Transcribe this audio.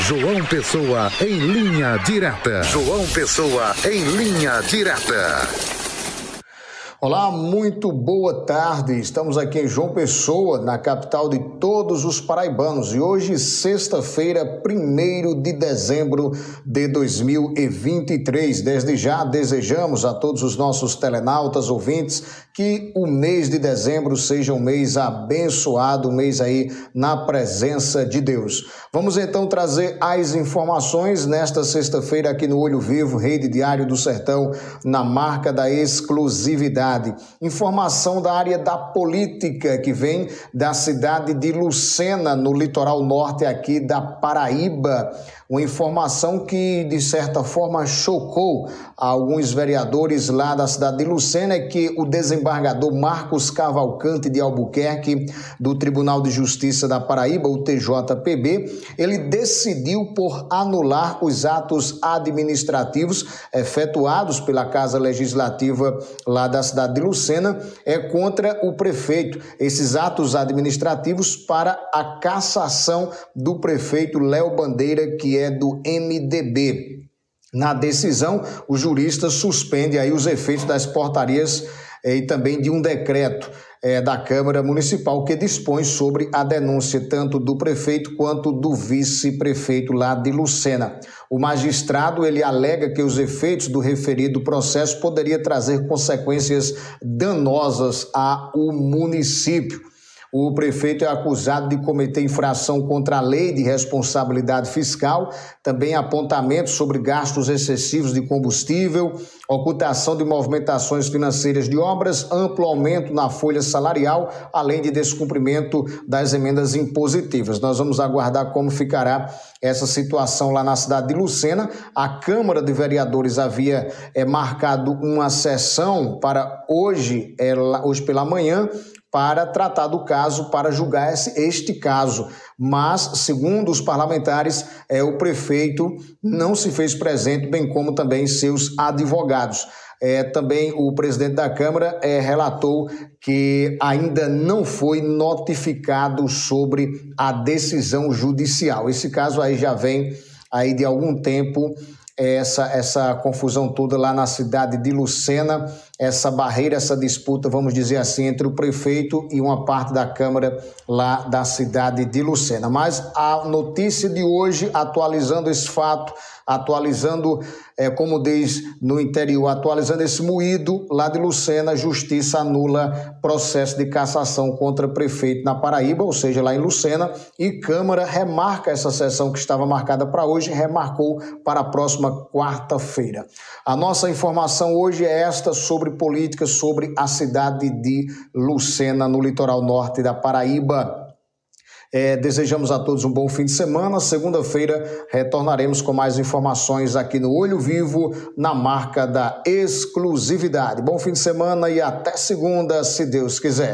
João Pessoa em linha direta. João Pessoa em linha direta. Olá, muito boa tarde. Estamos aqui em João Pessoa, na capital de todos os paraibanos. E hoje, sexta-feira, 1 de dezembro de 2023. Desde já desejamos a todos os nossos telenautas, ouvintes, que o mês de dezembro seja um mês abençoado, um mês aí na presença de Deus. Vamos então trazer as informações nesta sexta-feira aqui no Olho Vivo, Rede Diário do Sertão, na marca da exclusividade. Informação da área da política que vem da cidade de Lucena, no litoral norte aqui da Paraíba. Uma informação que, de certa forma, chocou alguns vereadores lá da cidade de Lucena é que o desembargador Marcos Cavalcante de Albuquerque, do Tribunal de Justiça da Paraíba, o TJPB, ele decidiu por anular os atos administrativos efetuados pela Casa Legislativa lá da cidade de Lucena é contra o prefeito. Esses atos administrativos para a cassação do prefeito Léo Bandeira, que é do MDB. Na decisão, o jurista suspende aí os efeitos das portarias e também de um decreto eh, da Câmara Municipal que dispõe sobre a denúncia tanto do prefeito quanto do vice-prefeito lá de Lucena. O magistrado ele alega que os efeitos do referido processo poderia trazer consequências danosas ao município. O prefeito é acusado de cometer infração contra a lei de responsabilidade fiscal, também apontamento sobre gastos excessivos de combustível, ocultação de movimentações financeiras de obras, amplo aumento na folha salarial, além de descumprimento das emendas impositivas. Nós vamos aguardar como ficará essa situação lá na cidade de Lucena. A Câmara de Vereadores havia é, marcado uma sessão para hoje, é, hoje pela manhã, para tratar do caso, para julgar este caso. Mas, segundo os parlamentares, é, o prefeito não se fez presente, bem como também seus advogados. É, também o presidente da Câmara é, relatou que ainda não foi notificado sobre a decisão judicial. Esse caso aí já vem aí de algum tempo essa, essa confusão toda lá na cidade de Lucena, essa barreira, essa disputa, vamos dizer assim, entre o prefeito e uma parte da Câmara lá da cidade de Lucena. Mas a notícia de hoje, atualizando esse fato, atualizando, é, como diz no interior, atualizando esse moído lá de Lucena, justiça anula processo de cassação contra prefeito na Paraíba, ou seja, lá em Lucena, e Câmara remarca essa sessão que estava marcada para hoje, remarcou para a próxima quarta-feira. A nossa informação hoje é esta sobre política, sobre a cidade de Lucena, no litoral norte da Paraíba. É, desejamos a todos um bom fim de semana. Segunda-feira retornaremos com mais informações aqui no Olho Vivo, na marca da exclusividade. Bom fim de semana e até segunda, se Deus quiser.